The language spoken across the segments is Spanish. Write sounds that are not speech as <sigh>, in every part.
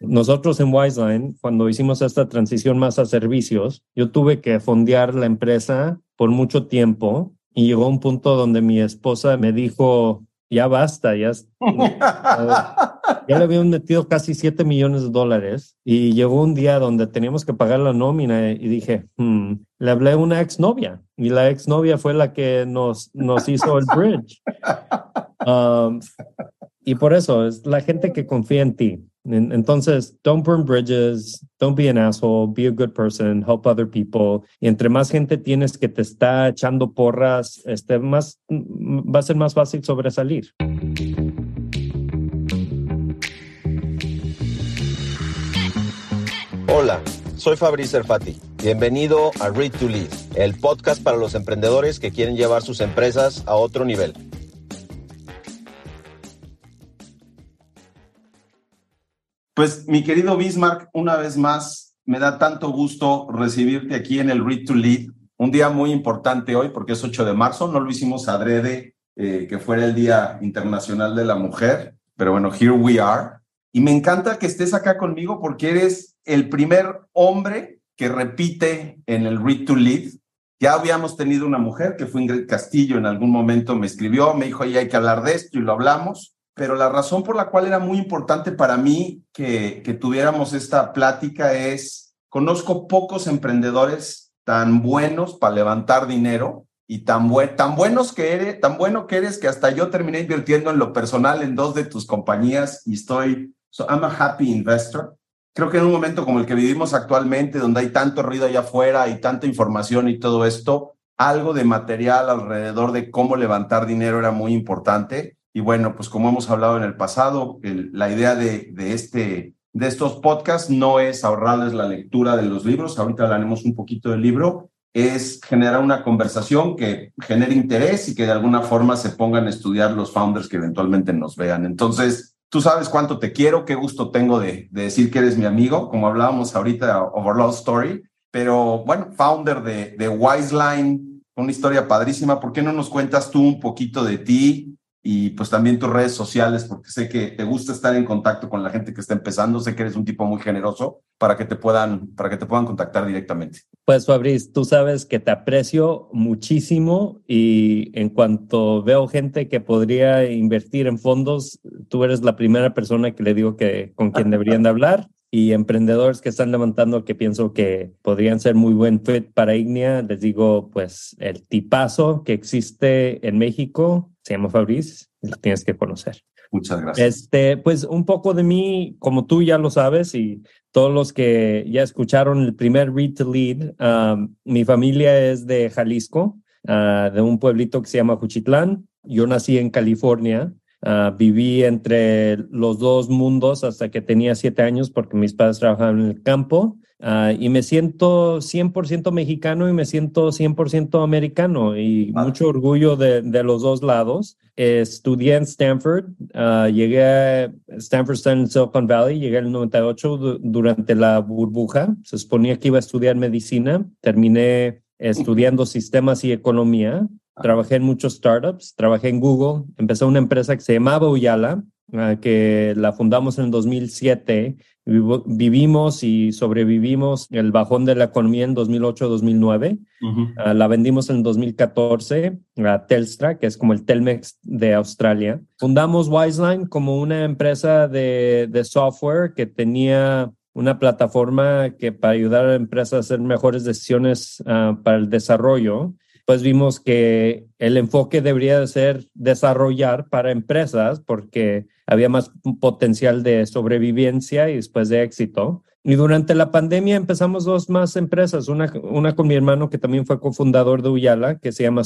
nosotros en Wiseline, cuando hicimos esta transición más a servicios, yo tuve que fondear la empresa por mucho tiempo y llegó un punto donde mi esposa me dijo, ya basta, ya, <laughs> ya le habían metido casi 7 millones de dólares y llegó un día donde teníamos que pagar la nómina y dije, hmm", le hablé a una exnovia y la exnovia fue la que nos, nos hizo el bridge. <laughs> Um, y por eso es la gente que confía en ti. Entonces, don't burn bridges, don't be an asshole, be a good person, help other people. Y entre más gente tienes que te está echando porras, este, más, va a ser más fácil sobresalir. Hola, soy Fabrice Erfati. Bienvenido a Read to Lead, el podcast para los emprendedores que quieren llevar sus empresas a otro nivel. Pues mi querido Bismarck, una vez más, me da tanto gusto recibirte aquí en el Read to Lead. Un día muy importante hoy porque es 8 de marzo, no lo hicimos adrede eh, que fuera el Día Internacional de la Mujer, pero bueno, here we are. Y me encanta que estés acá conmigo porque eres el primer hombre que repite en el Read to Lead. Ya habíamos tenido una mujer que fue Ingrid Castillo, en algún momento me escribió, me dijo, ya hay que hablar de esto y lo hablamos pero la razón por la cual era muy importante para mí que, tuviéramos esta plática es, conozco pocos emprendedores tan buenos para levantar dinero y tan, tan buenos que eres, tan bueno que eres que hasta yo terminé invirtiendo en lo personal en dos de tus compañías y estoy, so I'm a happy investor. Creo que en un momento como el que vivimos actualmente, donde hay tanto ruido allá afuera y tanta información y todo esto, algo de material alrededor de cómo levantar dinero era muy importante y bueno, pues como hemos hablado en el pasado, la idea de, este, de estos podcasts no es ahorrarles la lectura de los libros, ahorita hablaremos un poquito del libro, es generar una conversación que genere interés y que de alguna forma se pongan a estudiar los founders que eventualmente nos vean. Entonces, tú sabes cuánto te quiero, qué gusto tengo de, de decir que eres mi amigo, como hablábamos ahorita, Overload Story, pero bueno, founder de, de Wiseline, una historia padrísima. ¿Por qué no nos cuentas tú un poquito de ti, y pues también tus redes sociales, porque sé que te gusta estar en contacto con la gente que está empezando, sé que eres un tipo muy generoso para que te puedan, para que te puedan contactar directamente. Pues Fabriz, tú sabes que te aprecio muchísimo y en cuanto veo gente que podría invertir en fondos, tú eres la primera persona que le digo que con quien deberían de hablar y emprendedores que están levantando que pienso que podrían ser muy buen fit para Ignia, les digo pues el tipazo que existe en México se llama Fabriz, lo tienes que conocer. Muchas gracias. Este, pues un poco de mí, como tú ya lo sabes y todos los que ya escucharon el primer Read to Lead, um, mi familia es de Jalisco, uh, de un pueblito que se llama Juchitlán. Yo nací en California. Uh, viví entre los dos mundos hasta que tenía siete años porque mis padres trabajaban en el campo Ah, y me siento 100% mexicano y me siento 100% americano y mucho orgullo de, de, los dos lados. estudié en Stanford, uh, llegué a Stanford está en Silicon Valley, llegué en el 98 durante la burbuja. Se suponía que iba a estudiar medicina, terminé estudiando sistemas y economía. Trabajé en muchos startups, trabajé en Google, empecé una empresa que se llamaba Uyala, Ah, que la fundamos en el 2007. Vivimos y sobrevivimos el bajón de la economía en 2008-2009. Ah, la vendimos en 2014 a Telstra, que es como el Telmex de Australia. Fundamos Wiseline como una empresa de, de software que tenía una plataforma que para ayudar a empresas a hacer mejores decisiones ah, para el desarrollo pues vimos que el enfoque debería de ser desarrollar para empresas porque había más potencial de sobrevivencia y después de éxito. Y durante la pandemia empezamos dos más empresas, una, una con mi hermano que también fue cofundador de Uyala, que se llama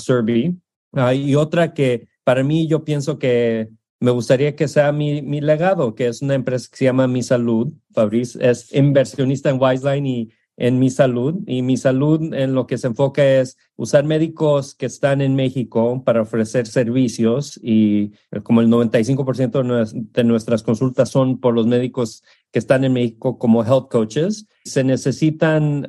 ah, y otra que para mí yo pienso que me gustaría que sea mi, mi legado, que es una empresa que se llama Mi Salud. Fabriz es inversionista en Wiseline y en mi salud y mi salud en lo que se enfoca es usar médicos que están en México para ofrecer servicios y como el 95% de nuestras consultas son por los médicos que están en México como health coaches, se necesitan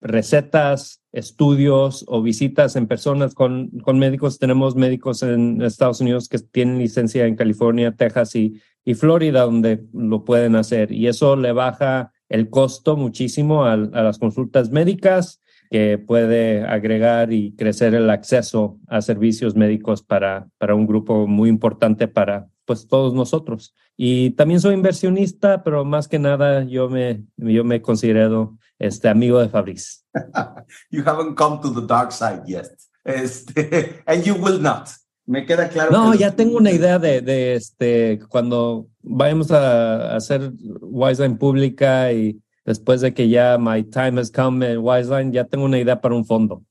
recetas, estudios o visitas en personas con, con médicos. Tenemos médicos en Estados Unidos que tienen licencia en California, Texas y, y Florida donde lo pueden hacer. Y eso le baja el costo muchísimo a, las consultas médicas que puede agregar y crecer el acceso a servicios médicos para, para un grupo muy importante para pues todos nosotros. Y también soy inversionista, pero más que nada yo me, yo me considero este amigo de Fabriz. <laughs> you haven't come to the dark side yet. Este, <laughs> and you will not. Me queda claro. No, ya tengo una idea de, de, este, cuando vayamos a, hacer Wiseline pública y después de que ya my time has come en Wiseline, ya tengo una idea para un fondo.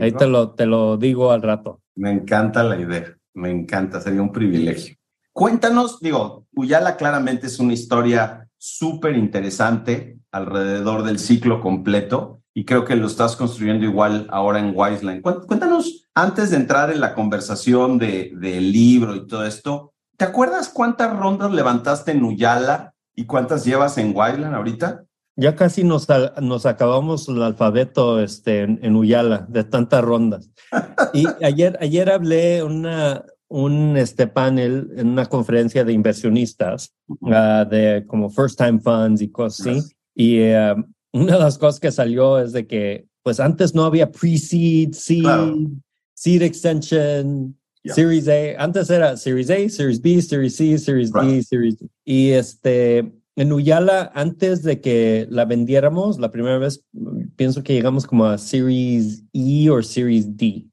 Ahí te lo, te lo digo al rato. Me encanta la idea, me encanta, sería un privilegio. Cuéntanos, digo, Uyala claramente es una historia súper interesante alrededor del ciclo completo y creo que lo estás construyendo igual ahora en Wiseline. Cuéntanos, antes de entrar en la conversación de, del libro y todo esto, ¿te acuerdas cuántas rondas levantaste en Uyala y cuántas llevas en Wiseline ahorita? Ya casi nos, nos acabamos el alfabeto este, en, en Uyala de tantas rondas. Y <laughs> ayer, ayer hablé una, un este panel en una conferencia de inversionistas uh, de como first time funds y cosas así. Y uh, una de las cosas que salió es de que pues antes no había pre-seed, seed, claro. seed extension, yeah. Series A. Antes era Series A, Series B, Series C, Series right. D, Series D. Y este en Uyala, antes de que la vendiéramos, la primera vez pienso que llegamos como a Series E o Series D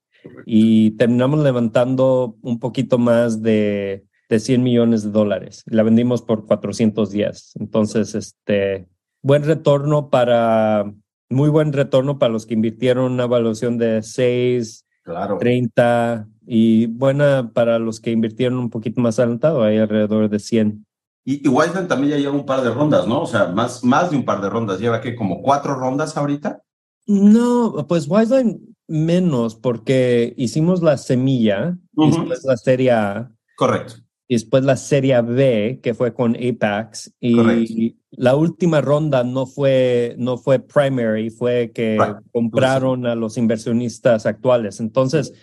y terminamos levantando un poquito más de, de 100 millones de dólares. La vendimos por 410. Entonces, este, buen retorno para, muy buen retorno para los que invirtieron una evaluación de 6, claro. 30 y buena para los que invirtieron un poquito más adelantado, ahí alrededor de 100. Y, y Wiseman también ya lleva un par de rondas, ¿no? O sea, más, más de un par de rondas. ¿Lleva que como cuatro rondas ahorita? No, pues Wiseline menos porque hicimos la semilla, uh -huh. y después la serie A. Correcto. Y después la serie B, que fue con Apex. Y la última ronda no fue, no fue primary, fue que right. compraron a los inversionistas actuales. Entonces,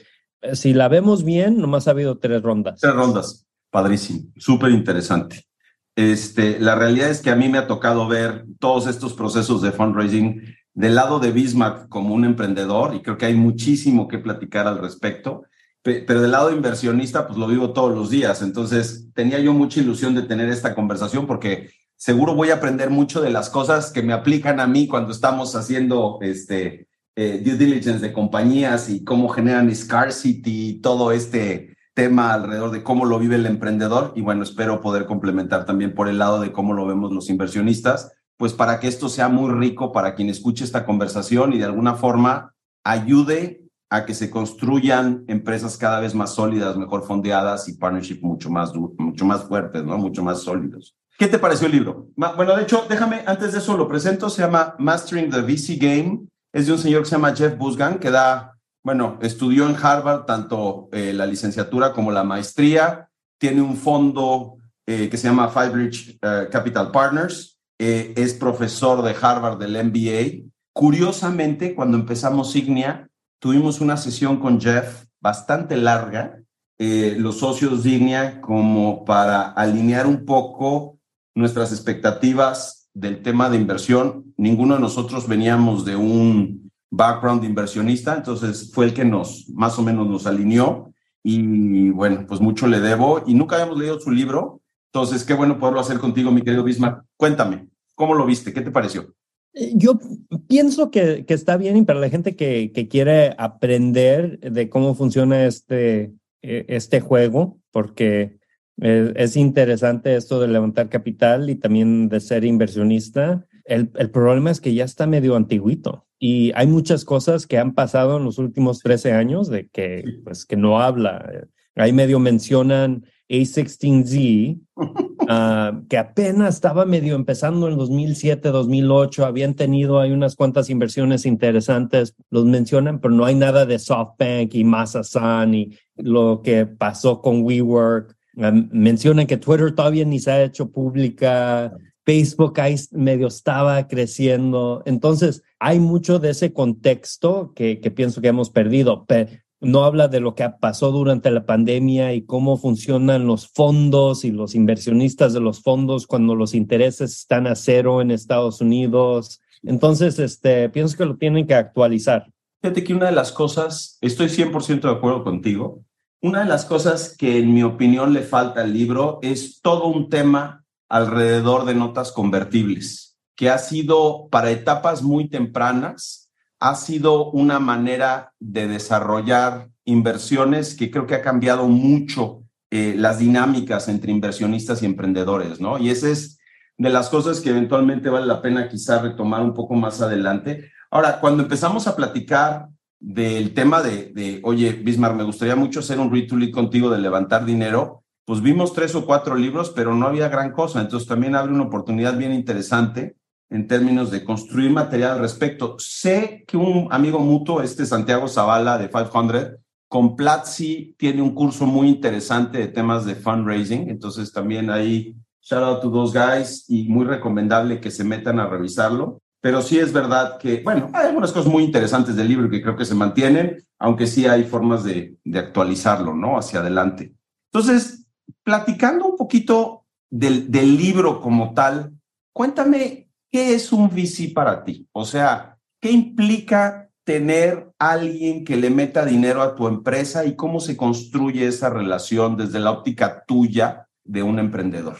eh, si la vemos bien, nomás ha habido tres rondas. Tres rondas. Padrísimo. Súper interesante. Este, la realidad es que a mí me ha tocado ver todos estos procesos de fundraising del lado de Bismarck como un emprendedor y creo que hay muchísimo que platicar al respecto, pero del lado inversionista pues lo vivo todos los días, entonces tenía yo mucha ilusión de tener esta conversación porque seguro voy a aprender mucho de las cosas que me aplican a mí cuando estamos haciendo este eh, due diligence de compañías y cómo generan scarcity y todo este tema alrededor de cómo lo vive el emprendedor. Y bueno, espero poder complementar también por el lado de cómo lo vemos los inversionistas pues para que esto sea muy rico para quien escuche esta conversación y de alguna forma ayude a que se construyan empresas cada vez más sólidas, mejor fondeadas y partnership mucho más, mucho más fuertes, ¿no? Mucho más sólidos. ¿Qué te pareció el libro? Bueno, de hecho, déjame, antes de eso lo presento, se llama Mastering the VC Game. Es de un señor que se llama Jeff Busgan, que da, bueno, estudió en Harvard tanto eh, la licenciatura como la maestría. Tiene un fondo eh, que se llama Five uh, Capital Partners eh, es profesor de Harvard del MBA. Curiosamente, cuando empezamos Ignia, tuvimos una sesión con Jeff bastante larga, eh, los socios de Ignia, como para alinear un poco nuestras expectativas del tema de inversión. Ninguno de nosotros veníamos de un background inversionista, entonces fue el que nos, más o menos nos alineó y bueno, pues mucho le debo y nunca habíamos leído su libro, entonces, qué bueno poderlo hacer contigo, mi querido Bismarck. Cuéntame, ¿cómo lo viste? ¿Qué te pareció? Eh, yo pienso que, que está bien y para la gente que, que, quiere aprender de cómo funciona este, e, este juego, porque es, es, interesante esto de levantar capital y también de ser inversionista. El, el, problema es que ya está medio antiguito y hay muchas cosas que han pasado en los últimos 13 años de que, pues, que no habla. Ahí medio mencionan a16Z, uh, <laughs> que apenas estaba medio empezando en 2007, 2008, habían tenido hay unas cuantas inversiones interesantes, los mencionan, pero no hay nada de SoftBank y Masasan y lo que pasó con WeWork. Uh, mencionan que Twitter todavía ni se ha hecho pública. Facebook ahí medio estaba creciendo. Entonces, hay mucho de ese contexto que, que pienso que hemos perdido. Pero no habla de lo que pasó durante la pandemia y cómo funcionan los fondos y los inversionistas de los fondos cuando los intereses están a cero en Estados Unidos. Entonces, este, pienso que lo tienen que actualizar. Fíjate que una de las cosas, estoy 100% de acuerdo contigo, una de las cosas que en mi opinión le falta al libro es todo un tema alrededor de notas convertibles, que ha sido para etapas muy tempranas, ha sido una manera de desarrollar inversiones que creo que ha cambiado mucho eh, las dinámicas entre inversionistas y emprendedores, ¿no? Y esa es de las cosas que eventualmente vale la pena quizá retomar un poco más adelante. Ahora, cuando empezamos a platicar del tema de, de, oye, Bismarck, me gustaría mucho hacer un lead contigo de levantar dinero, pues vimos tres o cuatro libros, pero no había gran cosa. Entonces también abre una oportunidad bien interesante en términos de construir material al respecto. Sé que un amigo mutuo, este Santiago Zavala de 500, con Platzi tiene un curso muy interesante de temas de fundraising. Entonces también ahí, shout out to those guys y muy recomendable que se metan a revisarlo. Pero sí es verdad que, bueno, hay algunas cosas muy interesantes del libro que creo que se mantienen, aunque sí hay formas de, de actualizarlo, ¿no? Hacia adelante. Entonces, platicando un poquito del, del libro como tal, cuéntame qué es un VC para ti. O sea, ¿qué implica tener alguien que le meta dinero a tu empresa y cómo se construye esa relación desde la óptica tuya de un emprendedor?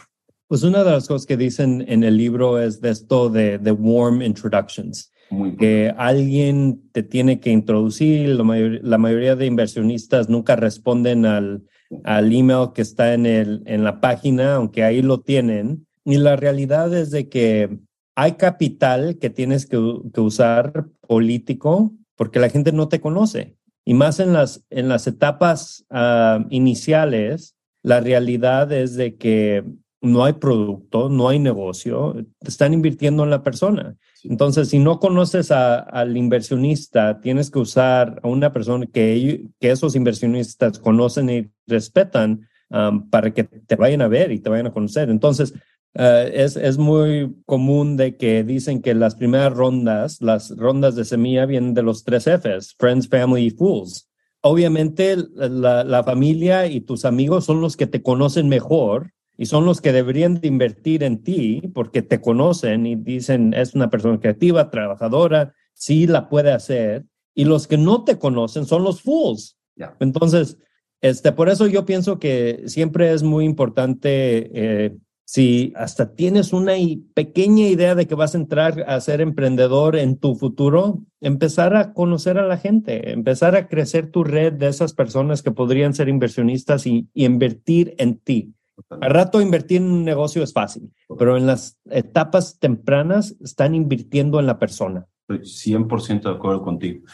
Pues una de las cosas que dicen en el libro es de esto de, de warm introductions. Muy que alguien te tiene que introducir, la, mayor, la mayoría de inversionistas nunca responden al, al email que está en, el, en la página, aunque ahí lo tienen. Y la realidad es de que hay capital que tienes que, que usar político porque la gente no te conoce. Y más en las, en las etapas uh, iniciales, la realidad es de que no hay producto, no hay negocio, están invirtiendo en la persona. Entonces, si no conoces a, al inversionista, tienes que usar a una persona que, que esos inversionistas conocen y respetan um, para que te vayan a ver y te vayan a conocer. Entonces, uh, es, es muy común de que dicen que las primeras rondas, las rondas de semilla vienen de los tres Fs, Friends, Family y Fools. Obviamente, la, la familia y tus amigos son los que te conocen mejor y son los que deberían de invertir en ti porque te conocen y dicen es una persona creativa, trabajadora, sí la puede hacer. Y los que no te conocen son los fools. Yeah. Entonces, este, por eso yo pienso que siempre es muy importante, eh, si hasta tienes una pequeña idea de que vas a entrar a ser emprendedor en tu futuro, empezar a conocer a la gente, empezar a crecer tu red de esas personas que podrían ser inversionistas y, y invertir en ti. Al rato invertir en un negocio es fácil, pero en las etapas tempranas están invirtiendo en la persona. Estoy 100% de acuerdo contigo.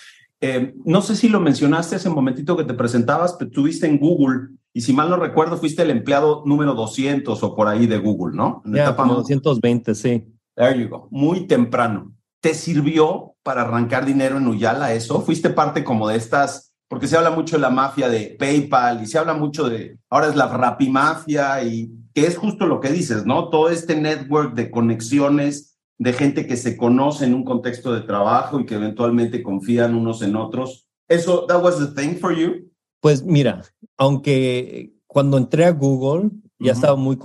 Eh, no sé si lo mencionaste ese momentito que te presentabas, pero estuviste en Google y si mal no recuerdo fuiste el empleado número 200 o por ahí de Google, ¿no? En yeah, etapa 220, sí. There you go. Muy temprano. ¿Te sirvió para arrancar dinero en Uyala eso? ¿Fuiste parte como de estas porque se habla mucho de la mafia de PayPal y se habla mucho de, ahora es la rapimafia y que es justo lo que dices, ¿no? Todo este network de conexiones de gente que se conoce en un contexto de trabajo y que eventualmente confían unos en otros. Eso, that was the thing for you? Pues mira, aunque cuando entré a Google ya uh -huh. estaba muy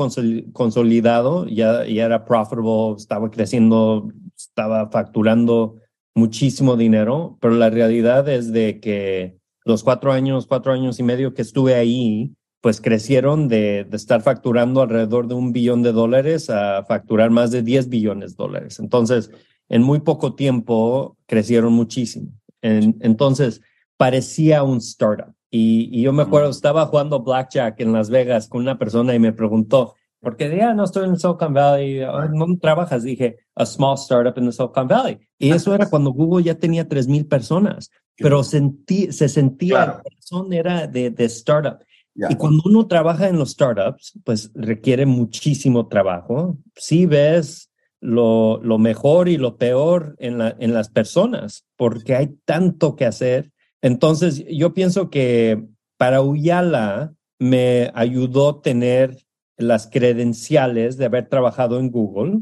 consolidado, ya, ya era profitable, estaba creciendo, estaba facturando muchísimo dinero, pero la realidad es de que los cuatro años, cuatro años y medio que estuve ahí, pues crecieron de, de, estar facturando alrededor de un billón de dólares a facturar más de 10 billones de dólares. Entonces, en muy poco tiempo crecieron muchísimo. En, entonces, parecía un startup. Y, y, yo me acuerdo, estaba jugando blackjack en Las Vegas con una persona y me preguntó, porque ya no estoy en Silicon Valley, no trabajas, dije, a small startup in the Silicon Valley. Y eso era cuando Google ya tenía 3,000 personas pero sentí, se sentía, claro. el corazón era de, de startup. Y cuando uno trabaja en los startups, pues requiere muchísimo trabajo. Sí ves lo, lo mejor y lo peor en, la, en las personas, porque hay tanto que hacer. Entonces, yo pienso que para Uyala me ayudó tener las credenciales de haber trabajado en Google,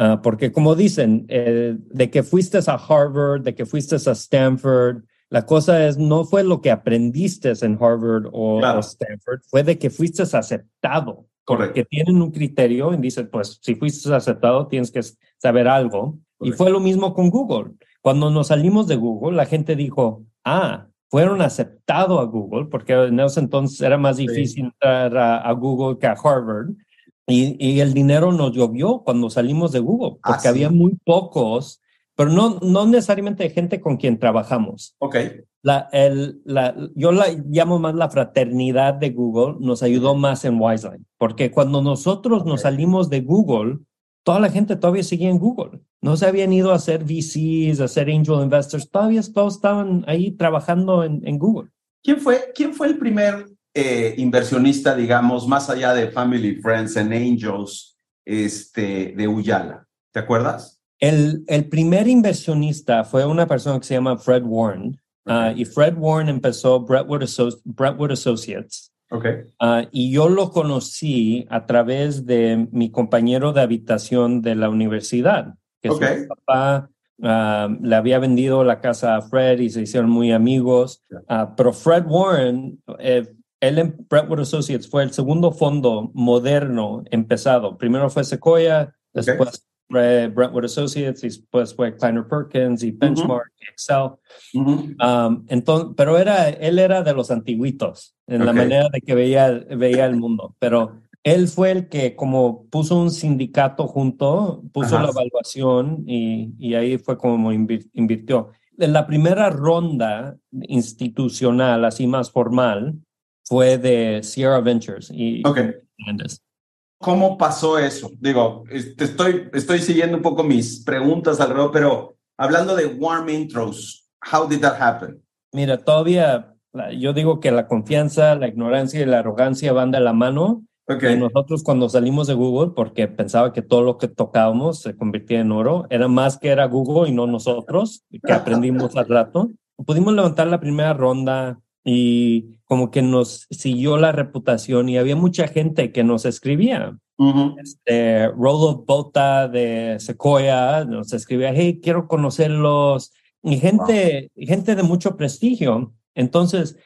Ah, porque como dicen, eh, de que fuiste a Harvard, de que fuiste a Stanford, la cosa es, no fue lo que aprendiste en Harvard o, Stanford, fue de que fuiste aceptado. Correcto. Que tienen un criterio y dicen, pues si fuiste aceptado, tienes que saber algo. Y fue lo mismo con Google. Cuando nos salimos de Google, la gente dijo, ah, fueron aceptados a Google, porque en ese entonces era más difícil entrar a, Google que a Harvard. Y, el dinero nos llovió cuando salimos de Google, porque ah, había muy pocos, pero no, no necesariamente gente con quien trabajamos. Ok. La, el, la, yo la llamo más la fraternidad de Google, nos ayudó más en Wiseline, porque cuando nosotros nos salimos de Google, toda la gente todavía seguía en Google. No se habían ido a hacer VCs, a hacer angel investors, todavía todos estaban ahí trabajando en, en Google. ¿Quién fue, ¿Quién fue el primer eh, inversionista, digamos, más allá de Family, Friends and Angels este, de Uyala? ¿Te acuerdas? El, el primer inversionista fue una persona que se llama Fred Warren. Ah, y Fred Warren empezó Brentwood, Brentwood Associates. Okay. Ah, y yo lo conocí a través de mi compañero de habitación de la universidad, que su papá ah, le había vendido la casa a Fred y se hicieron muy amigos. Pero Fred Warren, eh, él en Brentwood Associates fue el segundo fondo moderno empezado. Primero fue Sequoia, después Brentwood Associates y después fue Kleiner Perkins y Benchmark, Excel. Um, entonces, pero era, él era de los antiguitos en la manera de que veía, veía el mundo, pero él fue el que como puso un sindicato junto, puso la evaluación y, y, ahí fue como invirtió. En la primera ronda institucional, así más formal, fue de Sierra Ventures y okay. ¿Cómo pasó eso? Digo, estoy, estoy siguiendo un poco mis preguntas alrededor, pero hablando de warm intros, how did that happen? Mira, todavía yo digo que la confianza, la ignorancia y la arrogancia van de la mano. Okay. Y nosotros cuando salimos de Google, porque pensaba que todo lo que tocábamos se convertía en oro, era más que era Google y no nosotros, que aprendimos al rato. Pudimos levantar la primera ronda y como que nos siguió la reputación y había mucha gente que nos escribía. este, Roloff Bota de Sequoia nos escribía, hey, quiero conocerlos. Y gente, gente de mucho prestigio. Entonces,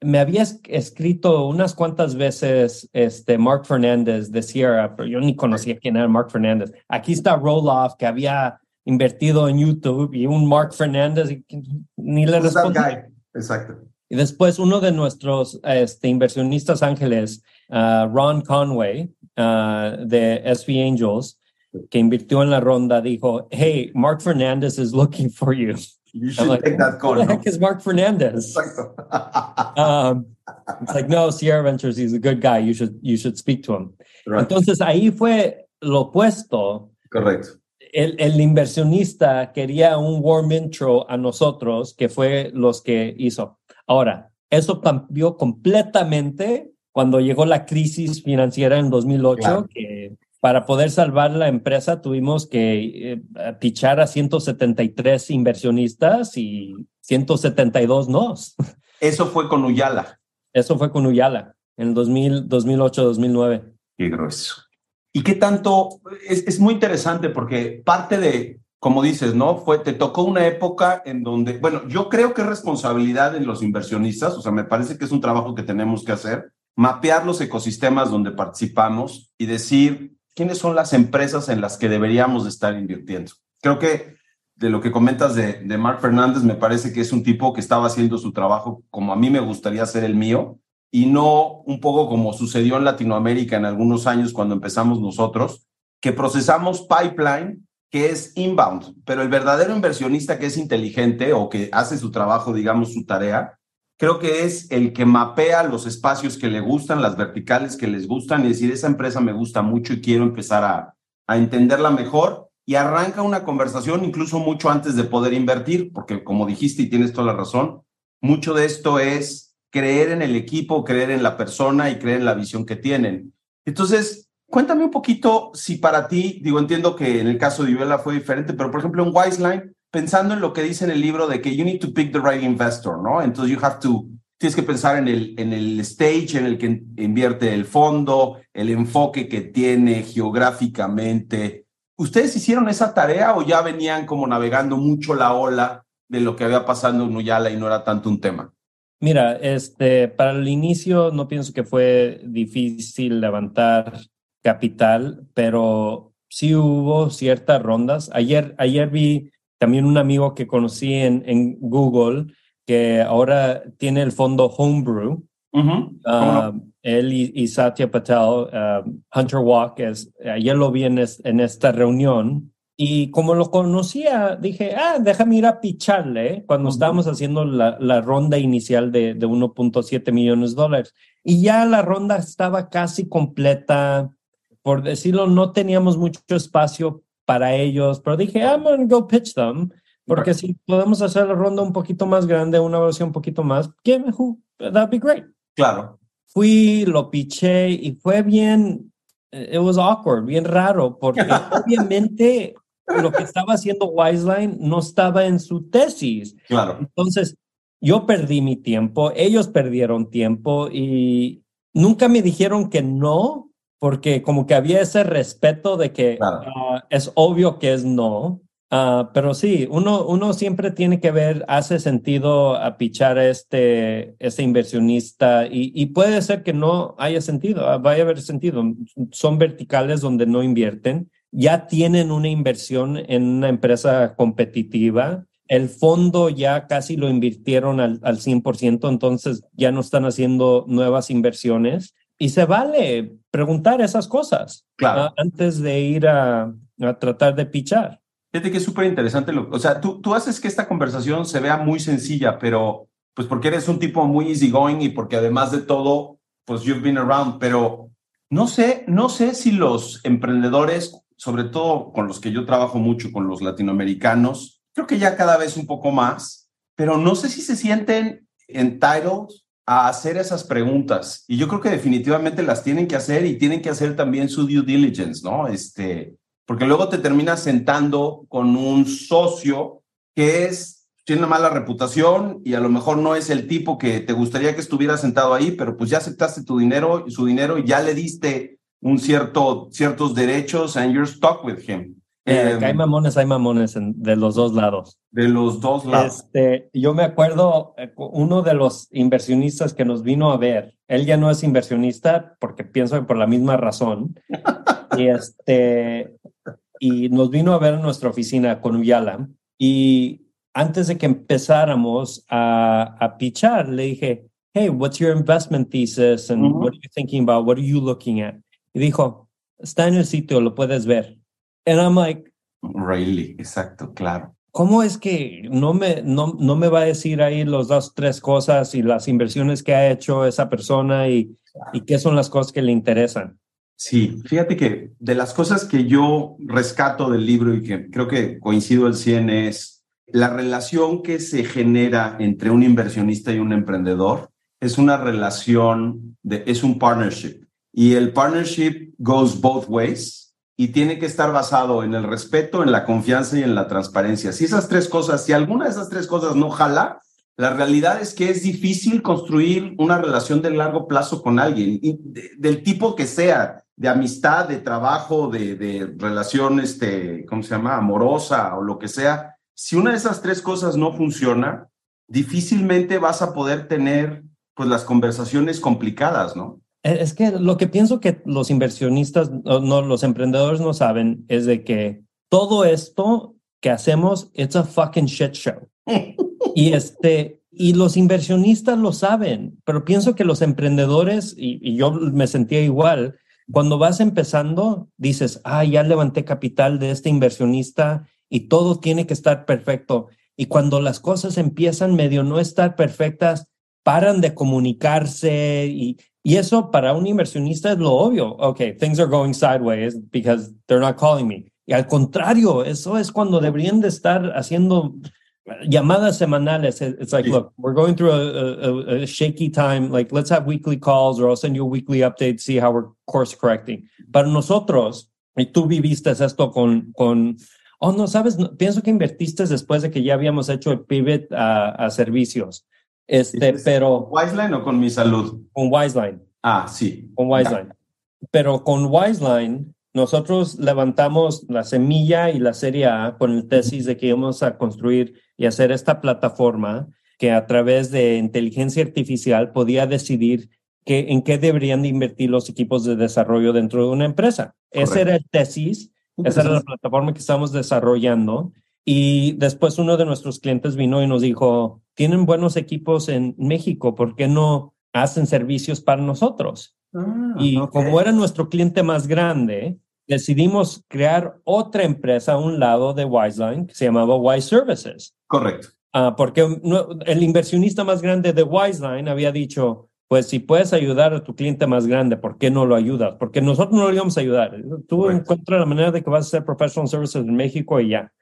me había escrito unas cuantas veces este Mark Fernández de Sierra, pero yo ni conocía quién era Mark Fernández. Aquí está Roloff, que había invertido en YouTube, y un Mark Fernández, y ni le respondí. Exacto. Y después uno de nuestros este, inversionistas ángeles, uh, Ron Conway, uh, de SV Angels, que invirtió en la ronda, dijo, hey, Mark Fernandez is looking for you. You should like, take that call. Who the heck is Mark Fernandez? <laughs> um, it's like, no, Sierra Ventures, he's a good guy. You should, you should speak to him. Right. Entonces ahí fue lo opuesto. Correcto. El, el, inversionista quería un warm intro a nosotros, que fue los que hizo. Ahora, eso cambió completamente cuando llegó la crisis financiera en 2008, que para poder salvar la empresa tuvimos que eh, pichar a 173 inversionistas y 172 no. Eso fue con Uyala. Eso fue con Uyala en 2008-2009. Qué grueso. ¿Y qué tanto? Es, es muy interesante porque parte de, como dices, ¿no? Fue, te tocó una época en donde, bueno, yo creo que es responsabilidad de los inversionistas, o sea, me parece que es un trabajo que tenemos que hacer, mapear los ecosistemas donde participamos y decir quiénes son las empresas en las que deberíamos estar invirtiendo. Creo que de lo que comentas de, de Mark Fernández, me parece que es un tipo que estaba haciendo su trabajo como a mí me gustaría hacer el mío y no un poco como sucedió en Latinoamérica en algunos años cuando empezamos nosotros, que procesamos pipeline que es inbound, pero el verdadero inversionista que es inteligente o que hace su trabajo, digamos, su tarea, creo que es el que mapea los espacios que le gustan, las verticales que les gustan y decir, esa empresa me gusta mucho y quiero empezar a, a entenderla mejor y arranca una conversación incluso mucho antes de poder invertir, porque como dijiste y tienes toda la razón, mucho de esto es creer en el equipo, creer en la persona y creer en la visión que tienen. Entonces, Cuéntame un poquito si para ti, digo, entiendo que en el caso de Ivela fue diferente, pero por ejemplo en Wiseline, pensando en lo que dice en el libro de que you need to pick the right investor, ¿no? Entonces you have to, tienes que pensar en el, en el stage en el que invierte el fondo, el enfoque que tiene geográficamente. ¿Ustedes hicieron esa tarea o ya venían como navegando mucho la ola de lo que había pasado en Uyala y no era tanto un tema? Mira, este, para el inicio no pienso que fue difícil levantar capital, pero sí hubo ciertas rondas. Ayer, ayer vi también un amigo que conocí en, en Google que ahora tiene el fondo Homebrew. Ah, él y, Satya Patel, ah, Hunter Walk, es, ayer lo vi en, en, esta reunión y como lo conocía, dije, ah, déjame ir a picharle cuando estábamos haciendo la, la, ronda inicial de, de 1.7 millones de dólares. Y ya la ronda estaba casi completa. Por decirlo, no teníamos mucho espacio para ellos, pero dije, I'm going to go pitch them. Porque si podemos hacer la ronda un poquito más grande, una versión un poquito más, give me who, that'd be great. Claro. Fui, lo piché y fue bien, it was awkward, bien raro, porque <laughs> obviamente lo que estaba haciendo Wiseline no estaba en su tesis. Claro. Entonces, yo perdí mi tiempo, ellos perdieron tiempo y nunca me dijeron que no, porque como que había ese respeto de que ah, es obvio que es no. Uh, pero sí, uno, uno siempre tiene que ver, hace sentido a pichar a este, este inversionista y, y, puede ser que no haya sentido, ah, vaya a haber sentido. Son verticales donde no invierten, ya tienen una inversión en una empresa competitiva. El fondo ya casi lo invirtieron al, al 100%, entonces ya no están haciendo nuevas inversiones. Y se vale preguntar esas cosas claro. antes de ir a, a tratar de pichar. Fíjate que es súper interesante. O sea, tú, tú haces que esta conversación se vea muy sencilla, pero pues porque eres un tipo muy easygoing y porque además de todo, pues you've been around, pero no sé, no sé si los emprendedores, sobre todo con los que yo trabajo mucho, con los latinoamericanos, creo que ya cada vez un poco más, pero no sé si se sienten entitled a hacer esas preguntas. Y yo creo que definitivamente las tienen que hacer y tienen que hacer también su due diligence, ¿no? Este, porque luego te terminas sentando con un socio que es, tiene una mala reputación y a lo mejor no es el tipo que te gustaría que estuviera sentado ahí, pero pues ya aceptaste tu dinero, su dinero y ya le diste un cierto, ciertos derechos and you're stuck with him. Eh, hay mamones, hay mamones de los dos lados. De los dos lados. Este, yo me acuerdo, eh, uno de los inversionistas que nos vino a ver, él ya no es inversionista porque pienso que por la misma razón. y <laughs> este, y nos vino a ver en nuestra oficina con Uyala y antes de que empezáramos a, a pichar, le dije, hey, what's your investment thesis and what are you thinking about? What are you looking at? Y dijo, está en el sitio, lo puedes ver. And I'm like, really, exacto, claro. ¿Cómo es que no me, no, no me va a decir ahí los dos, tres cosas y las inversiones que ha hecho esa persona y, y qué son las cosas que le interesan? Sí, fíjate que de las cosas que yo rescato del libro y que creo que coincido al 100 es la relación que se genera entre un inversionista y un emprendedor. Es una relación de es un partnership. Y el partnership goes both ways y tiene que estar basado en el respeto, en la confianza y en la transparencia. Si esas tres cosas, si alguna de esas tres cosas no jala, la realidad es que es difícil construir una relación de largo plazo con alguien, del tipo que sea, de amistad, de trabajo, de, de relación, este, ¿cómo se llama? Amorosa o lo que sea. Si una de esas tres cosas no funciona, difícilmente vas a poder tener pues las conversaciones complicadas, ¿no? E, es que lo que pienso que los inversionistas, no, los emprendedores no saben es de que todo esto que hacemos, it's a fucking shit show. y <laughs> este, y los inversionistas lo saben, pero pienso que los emprendedores, y, y yo me sentía igual, cuando vas empezando, dices, ah, ya levanté capital de este inversionista y todo tiene que estar perfecto. Y cuando las cosas empiezan medio no estar perfectas, paran de comunicarse y, y eso para un inversionista es lo obvio. Ok, things are going sideways because they're not calling me. Y al contrario, eso es cuando deberían de estar haciendo llamadas semanales. It's like, look, we're going through a, a, a, shaky time. Like, let's have weekly calls or I'll send you a weekly update, see how we're course correcting. Para nosotros, y tú viviste esto con, con oh, no, sabes, pienso que invertiste después de que ya habíamos hecho el pivot a, a servicios. Este, pero. ¿Wiseline o con mi salud? Con Wiseline. Ah, sí. Con Wiseline. Pero con Wiseline, nosotros levantamos la semilla y la serie A con el tesis de que íbamos a construir y hacer esta plataforma que a través de inteligencia artificial podía decidir que, en qué deberían de invertir los equipos de desarrollo dentro de una empresa. Ese era el tesis, esa era la plataforma que estamos desarrollando. Y después uno de nuestros clientes vino y nos dijo, tienen buenos equipos en México, ¿por qué no hacen servicios para nosotros? Ah, y como era nuestro cliente más grande, decidimos crear otra empresa a un lado de Wiseline que se llamaba Wise Services. Correcto. Ah, porque el inversionista más grande de Wiseline había dicho, pues si puedes ayudar a tu cliente más grande, ¿por qué no lo ayudas? Porque nosotros no lo íbamos a ayudar. Tú encuentras la manera de que vas a hacer professional services en México y ya.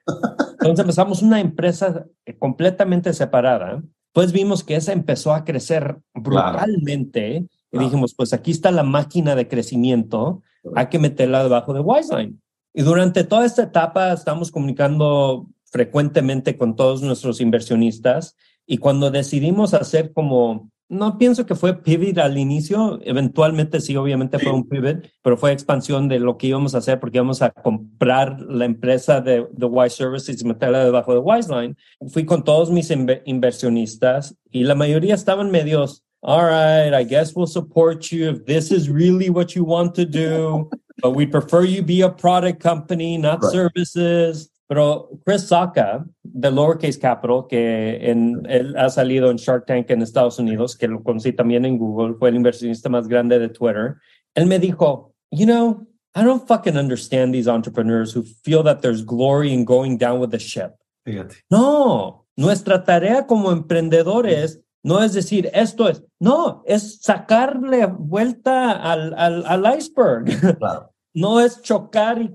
Entonces empezamos una empresa completamente separada. Pues vimos que esa empezó a crecer brutalmente y dijimos, pues aquí está la máquina de crecimiento, hay que meterla debajo de Wiseline. Y durante toda esta etapa estamos comunicando frecuentemente con todos nuestros inversionistas y cuando decidimos hacer como no pienso que fue pivot al inicio, eventualmente sí, obviamente fue un pivot, pero fue expansión de lo que íbamos a hacer porque íbamos a comprar la empresa de, de Wise Services y meterla debajo de Wiseline. Fui con todos mis inversionistas y la mayoría estaban medios, all right, I guess we'll support you if this is really what you want to do, but we prefer you be a product company, not services. Pero Chris Saka, de Lowercase Capital, que en, él ha salido en Shark Tank en Estados Unidos, que lo conocí también en Google, fue el inversionista más grande de Twitter. Él me dijo, you know, I don't fucking understand these entrepreneurs who feel that there's glory in going down with the ship. Fíjate. No, nuestra tarea como emprendedores no es decir esto es, no, es sacarle vuelta al, al, al iceberg. Claro. <laughs> No es chocar y,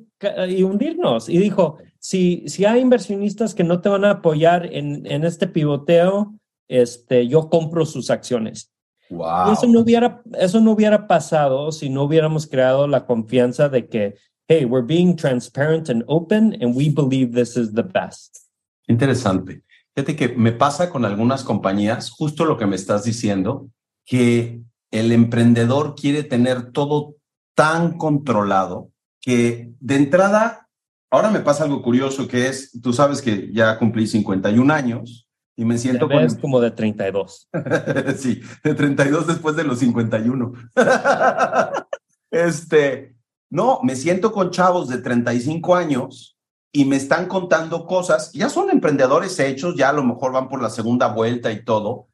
y hundirnos. Y dijo, si, si hay inversionistas que no te van a apoyar en, en este pivoteo, este, yo compro sus acciones. Wow. eso no hubiera, eso no hubiera pasado si no hubiéramos creado la confianza de que, hey, we're being transparent and open and we believe this is the best. Interesante. Fíjate que me pasa con algunas compañías, justo lo que me estás diciendo, que el emprendedor quiere tener todo tan controlado que de entrada Ahora me pasa algo curioso que es, tú sabes que ya cumplí 51 años y me siento con... como de 32. <laughs> sí, de 32 después de los 51. <laughs> este, no, me siento con chavos de 35 años y me están contando cosas, ya son emprendedores hechos, ya a lo mejor van por la segunda vuelta y todo,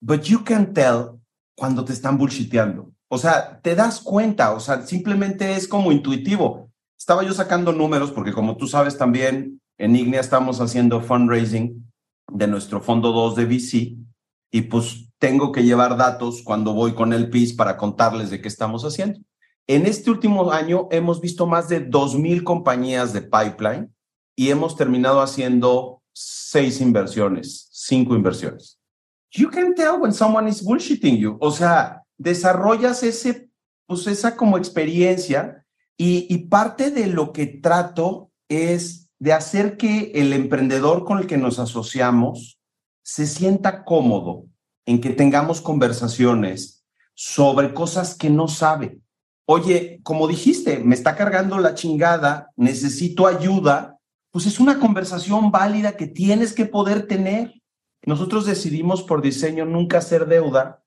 but you can tell cuando te están bullshiteando. O sea, te das cuenta, o sea, simplemente es como intuitivo estaba yo sacando números porque como tú sabes también en Ignea estamos haciendo fundraising de nuestro fondo 2 de VC y pues tengo que llevar datos cuando voy con el PIS para contarles de qué estamos haciendo. En este último año hemos visto más de 2.000 compañías de pipeline y hemos terminado haciendo seis inversiones, cinco inversiones. You can tell when someone is bullshitting you. O sea, desarrollas ese, pues esa como experiencia y, parte de lo que trato es de hacer que el emprendedor con el que nos asociamos se sienta cómodo en que tengamos conversaciones sobre cosas que no sabe. Oye, como dijiste, me está cargando la chingada, necesito ayuda, pues es una conversación válida que tienes que poder tener. Nosotros decidimos por diseño nunca hacer deuda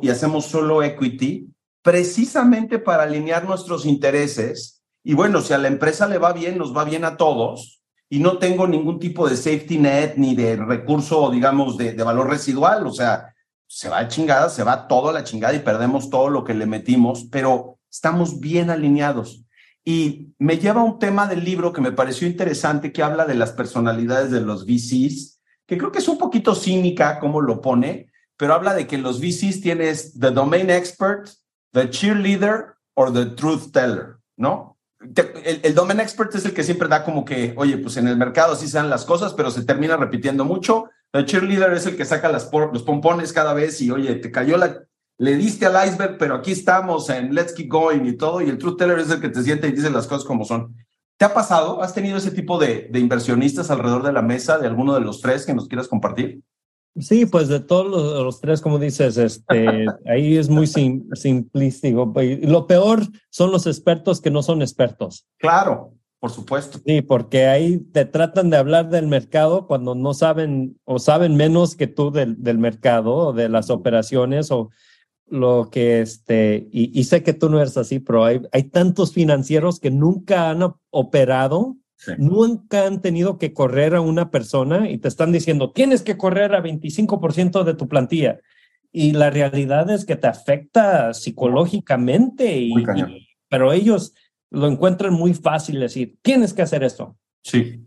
y hacemos solo equity precisamente para alinear nuestros intereses. Y bueno, si a la empresa le va bien, nos va bien a todos. Y no tengo ningún tipo de safety net ni de recurso, digamos, de, valor residual. O sea, se va a chingada, se va todo a la chingada y perdemos todo lo que le metimos, pero estamos bien alineados. Y me lleva a un tema del libro que me pareció interesante, que habla de las personalidades de los VCs, que creo que es un poquito cínica como lo pone, pero habla de que los VCs tienes the domain expert, the cheerleader or the truth teller, ¿no? El, el, domain expert es el que siempre da como que, oye, pues en el mercado así se dan las cosas, pero se termina repitiendo mucho. The cheerleader es el que saca los pompones cada vez y, oye, te cayó la, le diste al iceberg, pero aquí estamos en let's keep going y todo. Y el truth teller es el que te siente y dice las cosas como son. ¿Te ha pasado? ¿Has tenido ese tipo de, de inversionistas alrededor de la mesa, de alguno de los tres que nos quieras compartir? Sí, pues de todos los, tres, como dices, este, <laughs> ahí es muy sim, simplístico. Lo peor son los expertos que no son expertos. Claro, por supuesto. Sí, porque ahí te tratan de hablar del mercado cuando no saben o saben menos que tú del, del mercado o de las operaciones o lo que este, y, y, sé que tú no eres así, pero hay, hay tantos financieros que nunca han operado Nunca han tenido que correr a una persona y te están diciendo, tienes que correr a 25% de tu plantilla. Y la realidad es que te afecta psicológicamente, y, pero ellos lo encuentran muy fácil decir, tienes que hacer esto. Sí.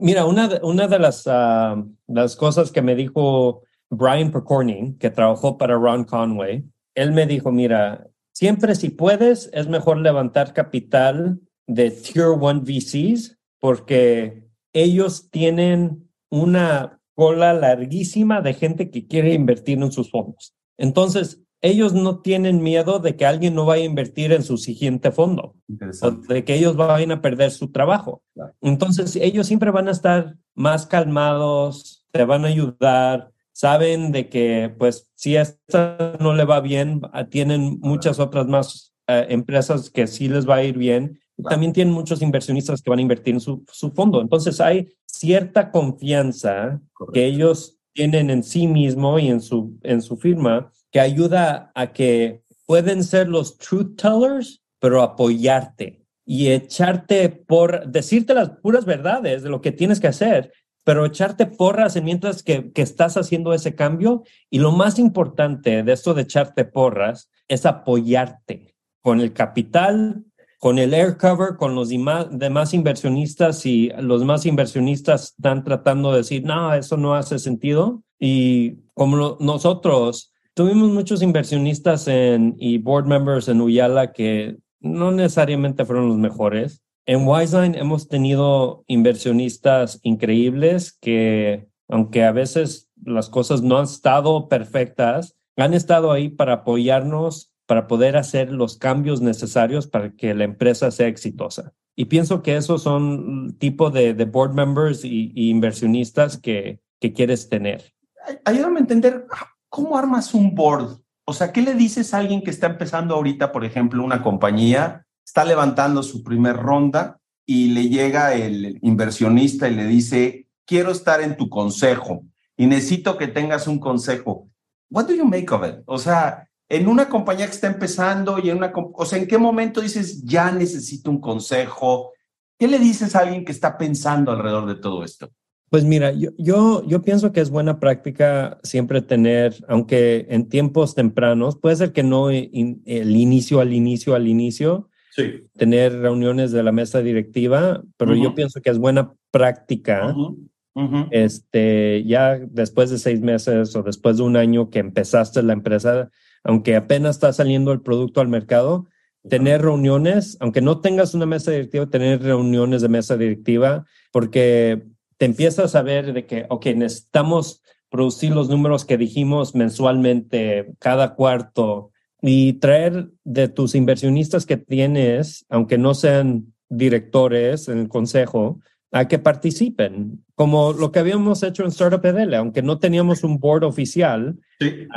Mira, una de, una de las, ah, las cosas que me dijo Brian Percorning, que trabajó para Ron Conway, él me dijo, mira, siempre si puedes, es mejor levantar capital de Tier 1 VCs porque ellos tienen una cola larguísima de gente que quiere invertir en sus fondos. Entonces, ellos no tienen miedo de que alguien no vaya a invertir en su siguiente fondo, o de que ellos vayan a perder su trabajo. Entonces, ellos siempre van a estar más calmados, te van a ayudar, saben de que, pues, si esta no le va bien, ah, tienen muchas otras más eh, empresas que sí les va a ir bien también tienen muchos inversionistas que van a invertir en su, su fondo. Entonces hay cierta confianza que ellos tienen en sí mismo y en su, en su firma que ayuda a que pueden ser los truth tellers, pero apoyarte y echarte por, decirte las puras verdades de lo que tienes que hacer, pero echarte porras mientras que, que estás haciendo ese cambio. Y lo más importante de esto de echarte porras es apoyarte con el capital con el air cover, con los demás inversionistas y los más inversionistas están tratando de decir, no, eso no hace sentido. Y como nosotros tuvimos muchos inversionistas en, y board members en Uyala que no necesariamente fueron los mejores. En Wiseline hemos tenido inversionistas increíbles que, aunque a veces las cosas no han estado perfectas, han estado ahí para apoyarnos para poder hacer los cambios necesarios para que la empresa sea exitosa. Y pienso que esos son tipo de, board members y, inversionistas que, que quieres tener. Ayúdame a entender cómo armas un board. O sea, ¿qué le dices a alguien que está empezando ahorita, por ejemplo, una compañía, está levantando su primer ronda y le llega el inversionista y le dice, quiero estar en tu consejo y necesito que tengas un consejo. What do you make of it? O sea, en una compañía que está empezando y en una, o sea, ¿en qué momento dices, ya necesito un consejo? ¿Qué le dices a alguien que está pensando alrededor de todo esto? Pues mira, yo, yo, yo pienso que es buena práctica siempre tener, aunque en tiempos tempranos, puede ser que no el inicio al inicio al inicio, sí. tener reuniones de la mesa directiva, pero yo pienso que es buena práctica. Este, ya después de seis meses o después de un año que empezaste la empresa, aunque apenas está saliendo el producto al mercado, tener reuniones, aunque no tengas una mesa directiva, tener reuniones de mesa directiva, porque te empiezas a ver de que, ok, necesitamos producir los números que dijimos mensualmente, cada cuarto, y traer de tus inversionistas que tienes, aunque no sean directores en el consejo, a que participen, como lo que habíamos hecho en Startup EDL, aunque no teníamos un board oficial,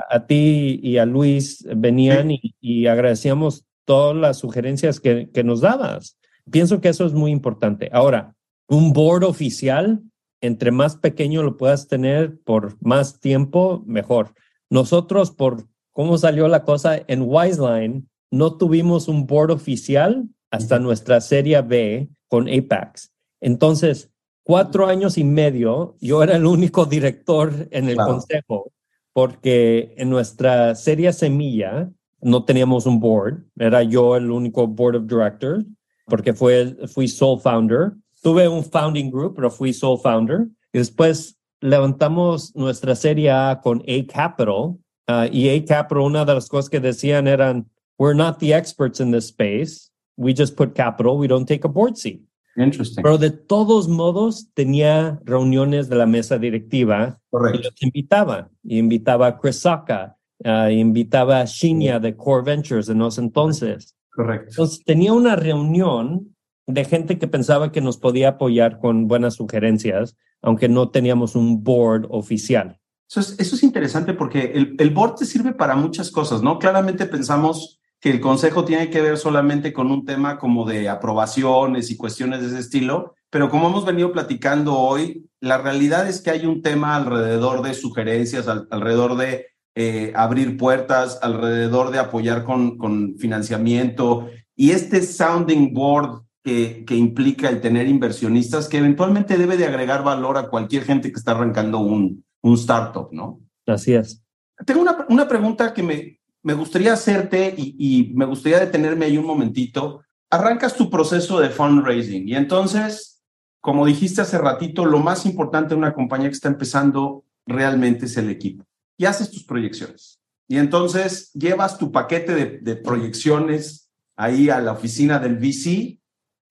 a, ti y a Luis venían y, agradecíamos todas las sugerencias que, que nos dabas. Pienso que eso es muy importante. Ahora, un board oficial, entre más pequeño lo puedas tener por más tiempo, mejor. Nosotros, por cómo salió la cosa en Wiseline, no tuvimos un board oficial hasta nuestra serie B con Apex. Entonces, cuatro años y medio, yo era el único director en el consejo, porque en nuestra serie Semilla no teníamos un board, era yo el único board of directors, porque fue, fui sole founder. Tuve un founding group, pero fui sole founder. Y después levantamos nuestra serie A con A Capital. Uh, y A Capital, una de las cosas que decían eran, we're not the experts in this space. We just put capital. We don't take a board seat. Pero de todos modos tenía reuniones de la mesa directiva Correcto. y los invitaba. Y invitaba a Chris Saka, uh, invitaba a Shinya de Core Ventures en los entonces. Correcto. Entonces tenía una reunión de gente que pensaba que nos podía apoyar con buenas sugerencias, aunque no teníamos un board oficial. Eso es, eso es interesante porque el, el board te sirve para muchas cosas, ¿no? Claramente pensamos que el consejo tiene que ver solamente con un tema como de aprobaciones y cuestiones de ese estilo, pero como hemos venido platicando hoy, la realidad es que hay un tema alrededor de sugerencias, alrededor de eh, abrir puertas, alrededor de apoyar con, con financiamiento y este sounding board que, que, implica el tener inversionistas que eventualmente debe de agregar valor a cualquier gente que está arrancando un, un startup, ¿no? Así es. Tengo una, una pregunta que me, me gustaría hacerte y, me gustaría detenerme ahí un momentito. Arrancas tu proceso de fundraising y entonces, como dijiste hace ratito, lo más importante de una compañía que está empezando realmente es el equipo. Y haces tus proyecciones. Y entonces llevas tu paquete de, de proyecciones ahí a la oficina del VC.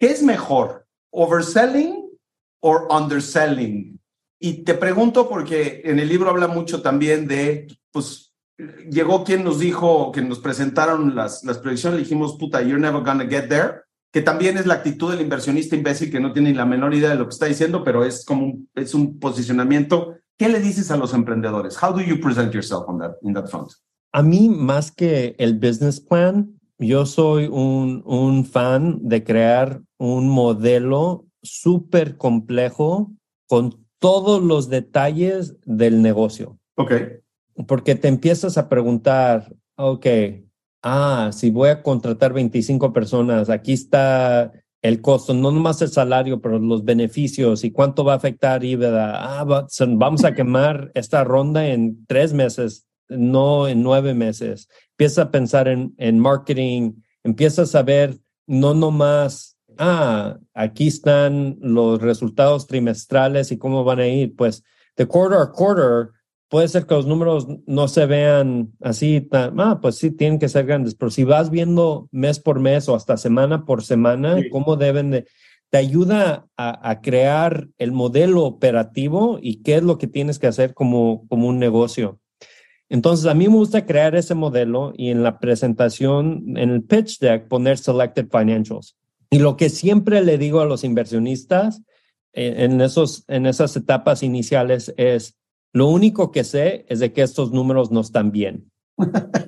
¿Qué es mejor? ¿Overselling o underselling? Y te pregunto porque en el libro habla mucho también de, pues, llegó quien nos dijo, que nos presentaron las, las proyecciones, le dijimos, puta, you're never gonna get there, que también es la actitud del inversionista imbécil que no tiene ni la menor idea de lo que está diciendo, pero es como un, es un posicionamiento. ¿Qué le dices a los emprendedores? How do you present yourself on that, in that front? A mí, más que el business plan, yo soy un, un fan de crear un modelo súper complejo con todos los detalles del negocio. Ok porque te empiezas a preguntar, ok, ah, si voy a contratar 25 personas, aquí está el costo, no nomás el salario, pero los beneficios y cuánto va a afectar IBEDA. Ah, vamos a quemar esta ronda en tres meses, no en nueve meses. Empieza a pensar en, en marketing, empiezas a ver no nomás, ah, aquí están los resultados trimestrales y cómo van a ir, pues de quarter a quarter puede ser que los números no se vean así, tan, ah, pues sí, tienen que ser grandes, pero si vas viendo mes por mes o hasta semana por semana, cómo deben de, te ayuda a, crear el modelo operativo y qué es lo que tienes que hacer como, como un negocio. Entonces, a mí me gusta crear ese modelo y en la presentación, en el pitch deck, poner selected financials. Y lo que siempre le digo a los inversionistas eh, en, esos, en esas etapas iniciales es, lo único que sé es de que estos números no están bien.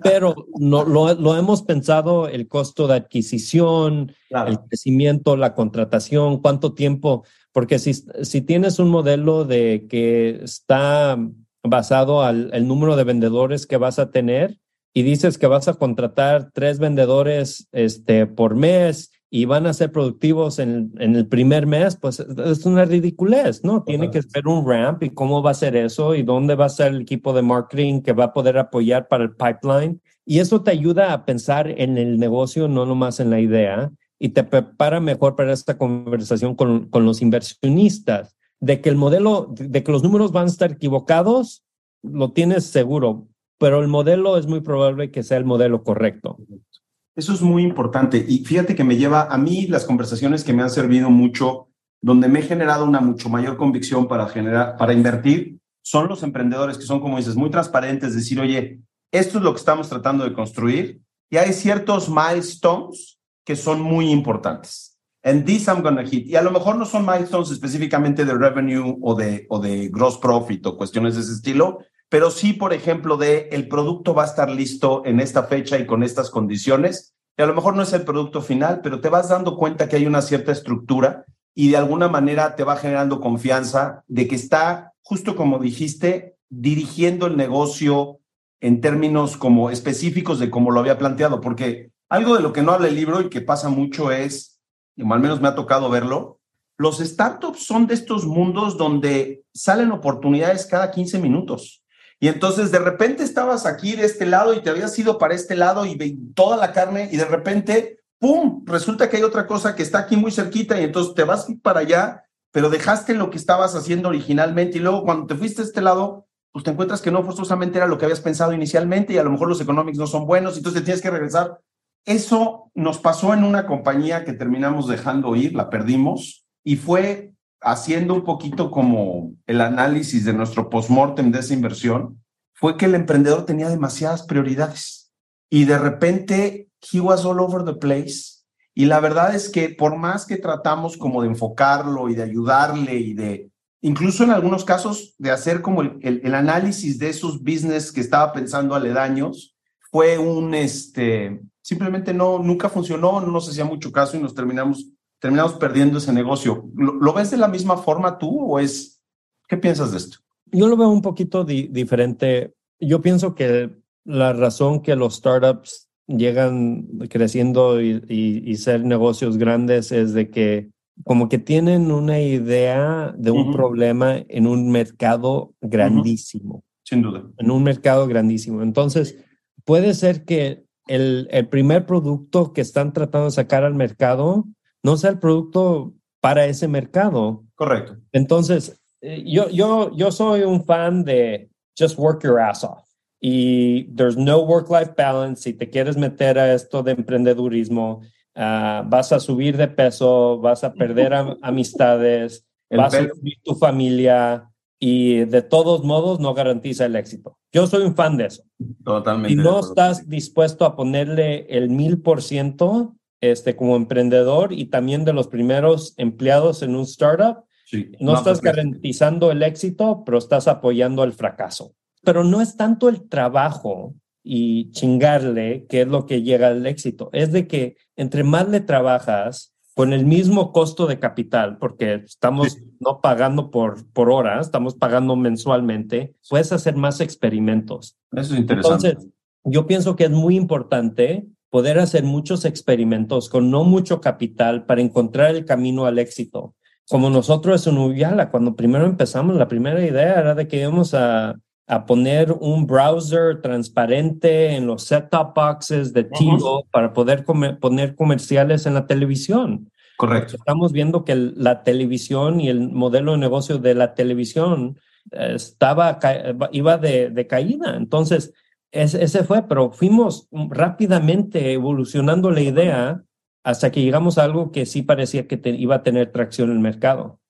Pero no, lo, hemos pensado, el costo de adquisición, el crecimiento, la contratación, cuánto tiempo, porque si, si tienes un modelo de que está basado al el número de vendedores que vas a tener y dices que vas a contratar tres vendedores este, por mes y van a ser productivos en, en, el primer mes, pues es una ridiculez, ¿no? Tiene que ser un ramp y cómo va a ser eso y dónde va a ser el equipo de marketing que va a poder apoyar para el pipeline. Y eso te ayuda a pensar en el negocio, no nomás en la idea, y te prepara mejor para esta conversación con, con los inversionistas, de que el modelo, de que los números van a estar equivocados, lo tienes seguro, pero el modelo es muy probable que sea el modelo correcto. Eso es muy importante. Y fíjate que me lleva a mí las conversaciones que me han servido mucho, donde me he generado una mucho mayor convicción para generar, para invertir, son los emprendedores que son, como dices, muy transparentes, decir, oye, esto es lo que estamos tratando de construir y hay ciertos milestones que son muy importantes. And this I'm gonna hit. Y a lo mejor no son milestones específicamente de revenue o de, o de gross profit o cuestiones de ese estilo, pero sí, por ejemplo, de el producto va a estar listo en esta fecha y con estas condiciones. Y a lo mejor no es el producto final, pero te vas dando cuenta que hay una cierta estructura y de alguna manera te va generando confianza de que está, justo como dijiste, dirigiendo el negocio en términos como específicos de cómo lo había planteado, porque algo de lo que no habla el libro y que pasa mucho es, al menos me ha tocado verlo, los startups son de estos mundos donde salen oportunidades cada 15 minutos. Y entonces de repente estabas aquí de este lado y te habías ido para este lado y toda la carne y de repente, ¡pum!, resulta que hay otra cosa que está aquí muy cerquita y entonces te vas para allá, pero dejaste lo que estabas haciendo originalmente y luego cuando te fuiste a este lado, pues te encuentras que no forzosamente era lo que habías pensado inicialmente y a lo mejor los económicos no son buenos, entonces te tienes que regresar. Eso nos pasó en una compañía que terminamos dejando ir, la perdimos y fue haciendo un poquito como el análisis de nuestro postmortem de esa inversión, fue que el emprendedor tenía demasiadas prioridades y de repente he was all over the place. Y la verdad es que por más que tratamos como de enfocarlo y de ayudarle y de, incluso en algunos casos de hacer como el, el, análisis de esos business que estaba pensando aledaños, fue un, este, simplemente no, nunca funcionó, no nos hacía mucho caso y nos terminamos, terminamos perdiendo ese negocio. ¿Lo, ves de la misma forma tú o es, qué piensas de esto? Yo lo veo un poquito diferente. Yo pienso que la razón que los startups llegan creciendo y, y, y ser negocios grandes es de que como que tienen una idea de un problema en un mercado grandísimo. Sin duda. En un mercado grandísimo. Entonces, puede ser que el, el, primer producto que están tratando de sacar al mercado no sea el producto para ese mercado. Correcto. Entonces, eh, yo, yo, yo soy un fan de just work your ass off. Y there's no work-life balance. Si te quieres meter a esto de emprendedurismo, Ah, vas a subir de peso, vas a perder <laughs> amistades, vas a subir tu familia y de todos modos no garantiza el éxito. Yo soy un fan de eso. Totalmente. Y no estás dispuesto a ponerle el mil por ciento este, como emprendedor y también de los primeros empleados en un startup. no, estás garantizando el éxito, pero estás apoyando el fracaso. Pero no es tanto el trabajo y chingarle, que es lo que llega al éxito. Es de que entre más le trabajas con el mismo costo de capital, porque estamos no pagando por, por hora, estamos pagando mensualmente, puedes hacer más experimentos. Eso es interesante. Entonces, yo pienso que es muy importante poder hacer muchos experimentos con no mucho capital para encontrar el camino al éxito. Como nosotros en Uyala, cuando primero empezamos, la primera idea era de que íbamos a a poner un browser transparente en los set-top boxes de Tigo para poder poner comerciales en la televisión. Correcto. Estamos viendo que la televisión y el modelo de negocio de la televisión eh, estaba, iba de, caída. Entonces, ese fue, pero fuimos rápidamente evolucionando la idea hasta que llegamos a algo que sí parecía que iba a tener tracción en el mercado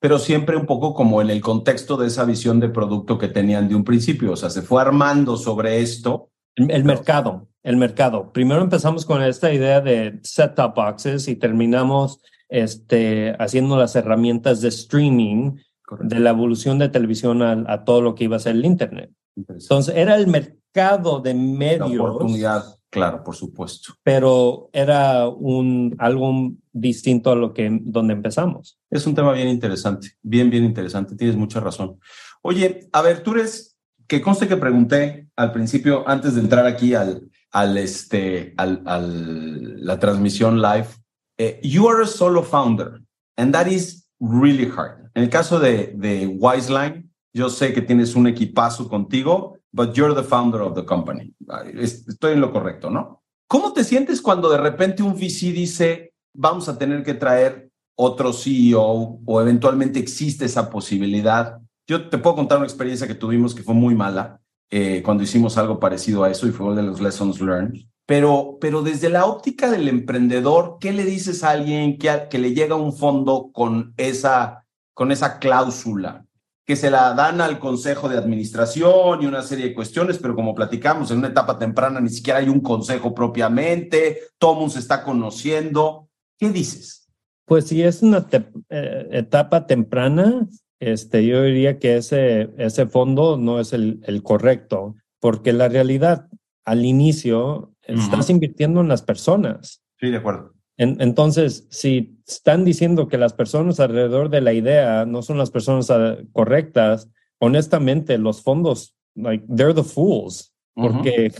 pero siempre un poco como en el contexto de esa visión de producto que tenían de un principio. O sea, se fue armando sobre esto. El, mercado, el mercado. Primero empezamos con esta idea de set-top boxes y terminamos este, haciendo las herramientas de streaming de la evolución de televisión a, todo lo que iba a ser el Internet. Entonces, era el mercado de medios. La oportunidad Claro, por supuesto. Pero era un algo distinto a lo que donde empezamos. Es un tema bien interesante, bien, bien interesante. Tienes mucha razón. Oye, a ver, tú eres, que conste que pregunté al principio, antes de entrar aquí al, al este, al, al la transmisión live, eh, you are a solo founder, and that is really hard. En el caso de, de Wiseline, yo sé que tienes un equipazo contigo but you're the founder of the company. Estoy en lo correcto, ¿no? ¿Cómo te sientes cuando de repente un VC dice, vamos a tener que traer otro CEO o eventualmente existe esa posibilidad? Yo te puedo contar una experiencia que tuvimos que fue muy mala eh, cuando hicimos algo parecido a eso y fue uno de los lessons learned. Pero, pero desde la óptica del emprendedor, ¿qué le dices a alguien que, que le llega un fondo con esa, con esa cláusula? Que se la dan al consejo de administración y una serie de cuestiones, pero como platicamos, en una etapa temprana ni siquiera hay un consejo propiamente, todo mundo se está conociendo. ¿Qué dices? Pues si es una eh, etapa temprana, este, yo diría que ese, ese fondo no es el, el correcto, porque la realidad al inicio estás invirtiendo en las personas. Sí, de acuerdo entonces, si están diciendo que las personas alrededor de la idea no son las personas ah, correctas, honestamente, los fondos, like, they're the fools, porque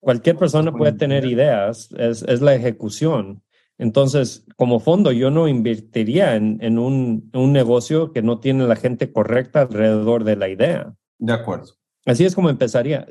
cualquier persona puede tener ideas, es, es, la ejecución. Entonces, como fondo, yo no invertiría en, en un, un negocio que no tiene la gente correcta alrededor de la idea. De acuerdo. Así es como empezaría.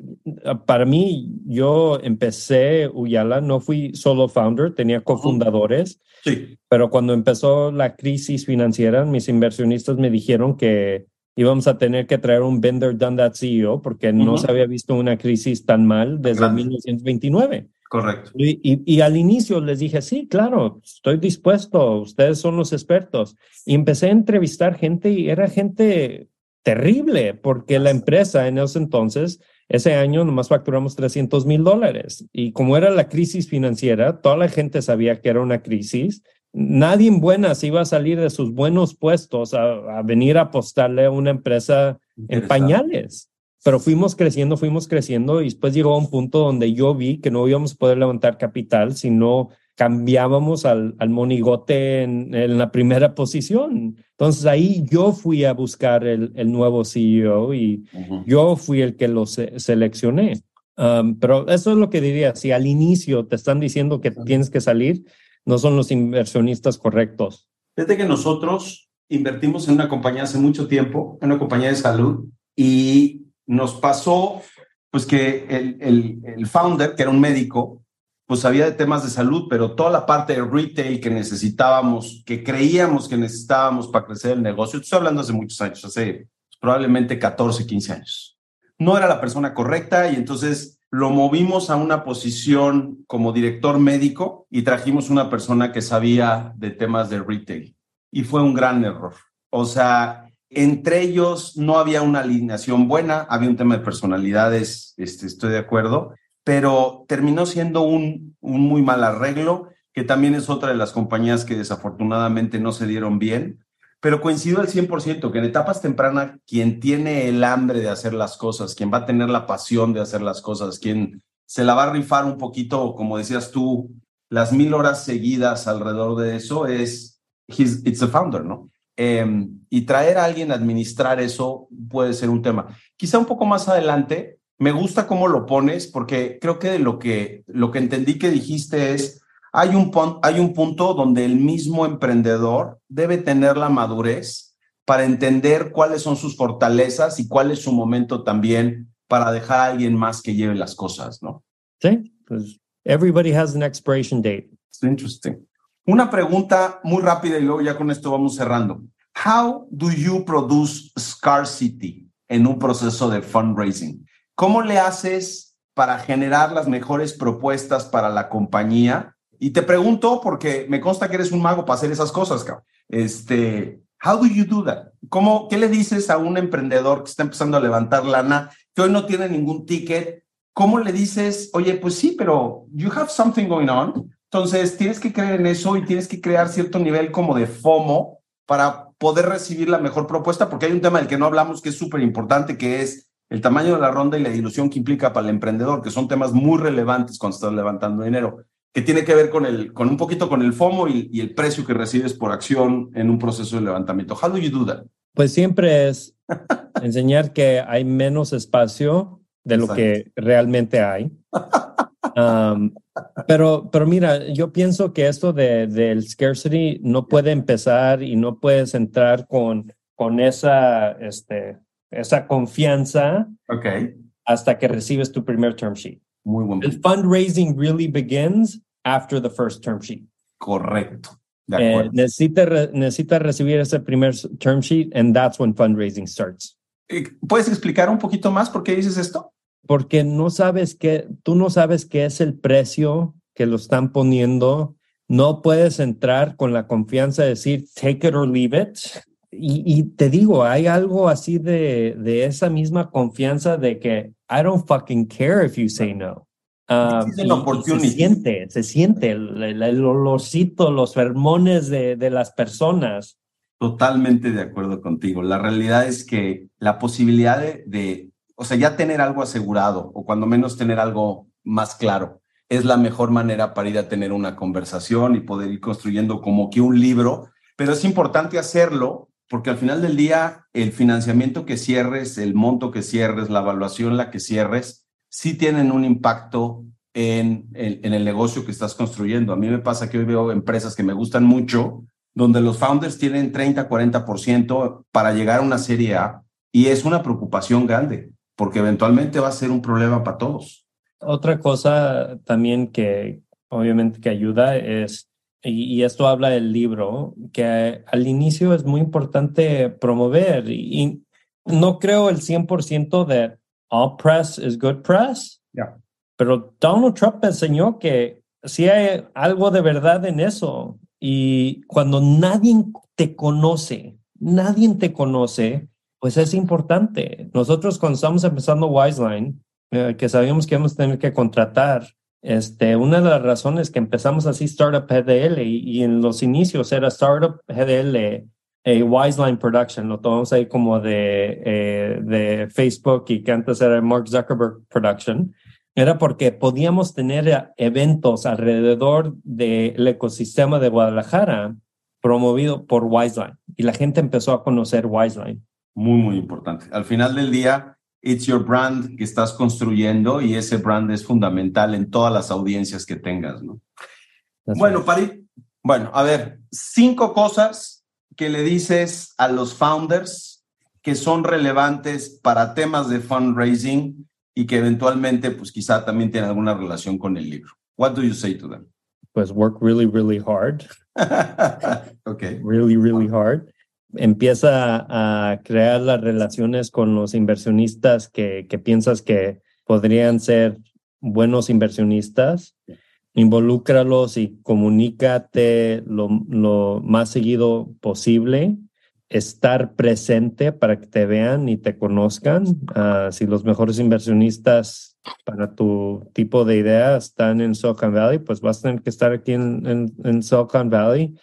Para mí, yo empecé Uyala, no fui solo founder, tenía cofundadores. Sí. Pero cuando empezó la crisis financiera, mis inversionistas me dijeron que íbamos a tener que traer un vendor done that CEO porque no se había visto una crisis tan mal desde 1929. Correcto. Y, y, al inicio les dije, sí, claro, estoy dispuesto, ustedes son los expertos. Y empecé a entrevistar gente y era gente terrible porque la empresa en ese entonces, ese año nomás facturamos 300 mil dólares y como era la crisis financiera, toda la gente sabía que era una crisis nadie en buenas iba a salir de sus buenos puestos a, venir a apostarle a una empresa en pañales. Pero fuimos creciendo, fuimos creciendo y después llegó a un punto donde yo vi que no íbamos a poder levantar capital si no cambiábamos al, al monigote en, en, la primera posición. Entonces ahí yo fui a buscar el, el nuevo CEO y yo fui el que lo seleccioné. Um, pero eso es lo que diría, si al inicio te están diciendo que tienes que salir, no son los inversionistas correctos. Desde que nosotros invertimos en una compañía hace mucho tiempo, en una compañía de salud, y nos pasó pues que el, el, el founder, que era un médico, pues sabía de temas de salud, pero toda la parte de retail que necesitábamos, que creíamos que necesitábamos para crecer el negocio, estoy hablando hace muchos años, hace probablemente 14, 15 años. No era la persona correcta y entonces lo movimos a una posición como director médico y trajimos una persona que sabía de temas de retail. Y fue un gran error. O sea, entre ellos no había una alineación buena, había un tema de personalidades, este, estoy de acuerdo, pero terminó siendo un, un muy mal arreglo, que también es otra de las compañías que desafortunadamente no se dieron bien, pero coincido al 100% que en etapas tempranas quien tiene el hambre de hacer las cosas, quien va a tener la pasión de hacer las cosas, quien se la va a rifar un poquito, como decías tú, las mil horas seguidas alrededor de eso, es, it's the founder, ¿no? Em, y traer a alguien a administrar eso puede ser un tema. Quizá un poco más adelante me gusta cómo lo pones porque creo que lo que, lo que entendí que dijiste es, hay un, hay un punto donde el mismo emprendedor debe tener la madurez para entender cuáles son sus fortalezas y cuál es su momento también para dejar a alguien más que lleve las cosas, ¿no? Sí, pues everybody has an expiration date. It's interesting. Una pregunta muy rápida y luego ya con esto vamos cerrando. How do you produce scarcity en un proceso de fundraising? ¿Cómo le haces para generar las mejores propuestas para la compañía? Y te pregunto porque me consta que eres un mago para hacer esas cosas, cabrón. Este, how do you do that? ¿Cómo, qué le dices a un emprendedor que está empezando a levantar lana, que hoy no tiene ningún ticket? ¿Cómo le dices, oye, pues sí, pero you have something going on? Entonces, tienes que creer en eso y tienes que crear cierto nivel como de FOMO para poder recibir la mejor propuesta, porque hay un tema del que no hablamos que es súper importante, que es el tamaño de la ronda y la ilusión que implica para el emprendedor, que son temas muy relevantes cuando estás levantando dinero, que tiene que ver con, el, con un poquito con el FOMO y, el precio que recibes por acción en un proceso de levantamiento. How do you do that? Pues siempre es <laughs> enseñar que hay menos espacio de lo que realmente hay. Um, pero, pero mira, yo pienso que esto de, del scarcity no puede empezar y no puedes entrar con, con esa, este, esa confianza okay. hasta que recibes tu primer term sheet. Muy. El fundraising really begins after the first term sheet. Correcto. Eh, necesita, necesita recibir ese primer term sheet and that's when fundraising starts. ¿Puedes explicar un poquito más por qué dices esto? Porque no sabes qué, tú no sabes qué es el precio que lo están poniendo. No puedes entrar con la confianza de decir take it or leave it y, te digo, hay algo así de, de esa misma confianza de que I don't fucking care if you say no. Um, se siente, se siente el, el, olorcito, los fermones de, de las personas. Totalmente de acuerdo contigo. La realidad es que la posibilidad de, de, o sea, ya tener algo asegurado o cuando menos tener algo más claro es la mejor manera para ir a tener una conversación y poder ir construyendo como que un libro, pero es importante hacerlo porque al final del día el financiamiento que cierres, el monto que cierres, la evaluación la que cierres, sí tienen un impacto en, en, el negocio que estás construyendo. A mí me pasa que hoy veo empresas que me gustan mucho, donde los founders tienen 30, 40% para llegar a una serie A y es una preocupación grande, porque eventualmente va a ser un problema para todos. Otra cosa también que obviamente que ayuda es y, esto habla del libro, que al inicio es muy importante promover y, no creo el 100% de all press is good press, pero Donald Trump enseñó que sí hay algo de verdad en eso y cuando nadie te conoce, nadie te conoce, pues es importante. Nosotros cuando estamos empezando Wiseline, eh, que sabíamos que íbamos a tener que contratar, Este, una de las razones que empezamos así Startup GDL y, en los inicios era Startup GDL, eh, Wiseline Production, lo tomamos ahí como de, eh, de Facebook y que antes era Mark Zuckerberg Production, era porque podíamos tener eventos alrededor del ecosistema de Guadalajara promovido por Wiseline y la gente empezó a conocer Wiseline. Muy, muy importante. Al final del día, it's your brand que estás construyendo y ese brand es fundamental en todas las audiencias que tengas, ¿no? bueno, Pari, bueno, a ver, cinco cosas que le dices a los founders que son relevantes para temas de fundraising y que eventualmente, pues quizá también tienen alguna relación con el libro. What do you say to them? Pues work really, really hard. <laughs> okay. Really, really hard empieza a crear las relaciones con los inversionistas que, que piensas que podrían ser buenos inversionistas, involúcralos y comunícate lo, lo, más seguido posible, estar presente para que te vean y te conozcan. Uh, si los mejores inversionistas para tu tipo de idea están en Silicon Valley, pues vas a tener que estar aquí en, en Silicon Valley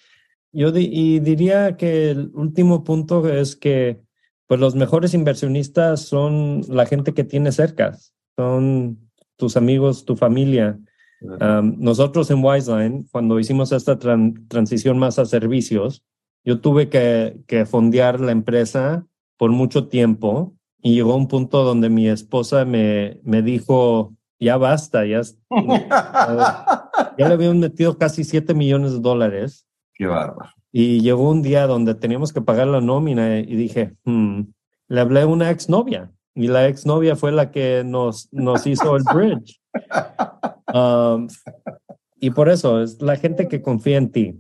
yo y diría que el último punto es que pues los mejores inversionistas son la gente que tienes cerca, son tus amigos, tu familia. nosotros en Wiseline, cuando hicimos esta transición más a servicios, yo tuve que, que fondear la empresa por mucho tiempo y llegó un punto donde mi esposa me, me dijo, ya basta, ya, ya le habían metido casi 7 millones de dólares Qué bárbaro. Y llegó un día donde teníamos que pagar la nómina y dije, hmm", le hablé a una exnovia y la exnovia fue la que nos, nos hizo el bridge. <laughs> Um, y por eso es la gente que confía en ti.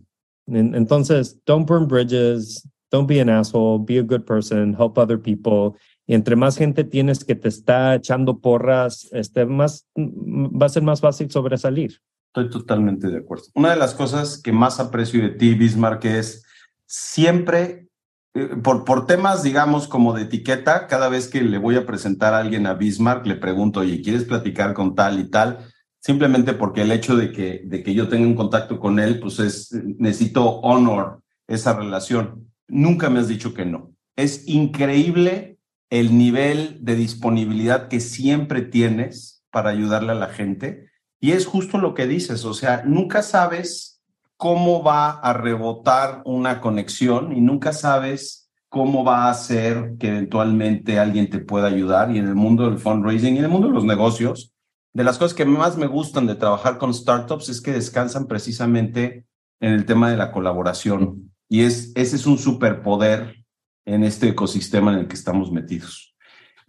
Entonces, don't burn bridges, don't be an asshole, be a good person, help other people. Y entre más gente tienes que te está echando porras, este, más, va a ser más fácil sobresalir. Estoy totalmente de acuerdo. Una de las cosas que más aprecio de ti, Bismarck, es siempre, eh, por, por temas, digamos, como de etiqueta, cada vez que le voy a presentar a alguien a Bismarck, le pregunto, oye, ¿quieres platicar con tal y tal? Simplemente porque el hecho de que, de que yo tenga un contacto con él, pues es, necesito honor esa relación. Nunca me has dicho que no. Es increíble el nivel de disponibilidad que siempre tienes para ayudarle a la gente y es justo lo que dices, o sea, nunca sabes cómo va a rebotar una conexión y nunca sabes cómo va a hacer que eventualmente alguien te pueda ayudar. Y en el mundo del fundraising y en el mundo de los negocios, de las cosas que más me gustan de trabajar con startups es que descansan precisamente en el tema de la colaboración. Y es, ese es un superpoder en este ecosistema en el que estamos metidos.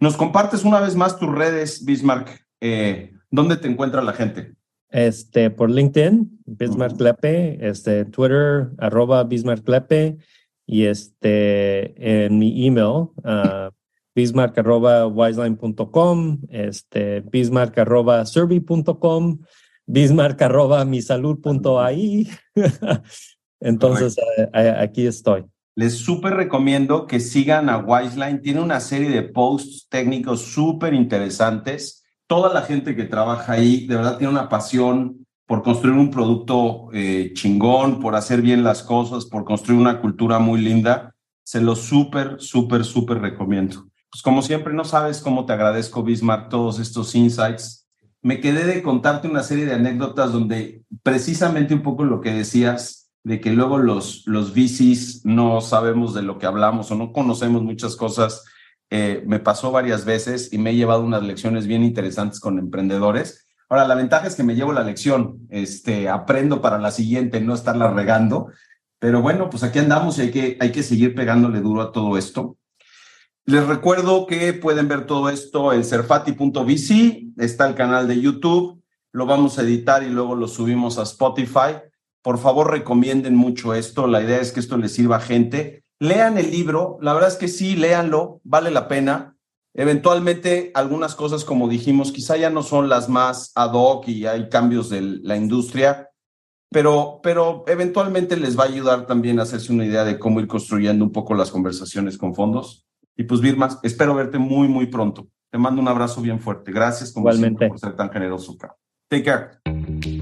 Nos compartes una vez más tus redes, Bismarck. Eh, ¿Dónde te encuentra la gente? Este, por LinkedIn, Bismarck Lepe, este, Twitter, arroba Bismarck Lepe, y este, en mi email, uh, bismarck arroba wiseline.com, este, bismarck arroba survey.com, bismarck arroba misalud.ai. <laughs> Entonces, aquí estoy. Les súper recomiendo que sigan a Wiseline. Tiene una serie de posts técnicos súper interesantes toda la gente que trabaja ahí de verdad tiene una pasión por construir un producto eh, chingón, por hacer bien las cosas, por construir una cultura muy linda. Se lo súper, súper, súper recomiendo. Pues como siempre, no sabes cómo te agradezco, Bismarck, todos estos insights. Me quedé de contarte una serie de anécdotas donde precisamente un poco lo que decías, de que luego los, los VCs no sabemos de lo que hablamos o no conocemos muchas cosas eh, me pasó varias veces y me he llevado unas lecciones bien interesantes con emprendedores. Ahora, la ventaja es que me llevo la lección, este, aprendo para la siguiente, no estarla regando, pero bueno, pues aquí andamos y hay que, hay que seguir pegándole duro a todo esto. Les recuerdo que pueden ver todo esto en serfati.vc, está el canal de YouTube, lo vamos a editar y luego lo subimos a Spotify. Por favor, recomienden mucho esto, la idea es que esto les sirva a gente lean el libro, la verdad es que sí, léanlo, vale la pena. Eventualmente algunas cosas, como dijimos, quizá ya no son las más ad hoc y hay cambios de la industria, pero, pero eventualmente les va a ayudar también a hacerse una idea de cómo ir construyendo un poco las conversaciones con fondos. Y pues, Birma, espero verte muy, muy pronto. Te mando un abrazo bien fuerte. Gracias como Igualmente. por ser tan generoso. Take care.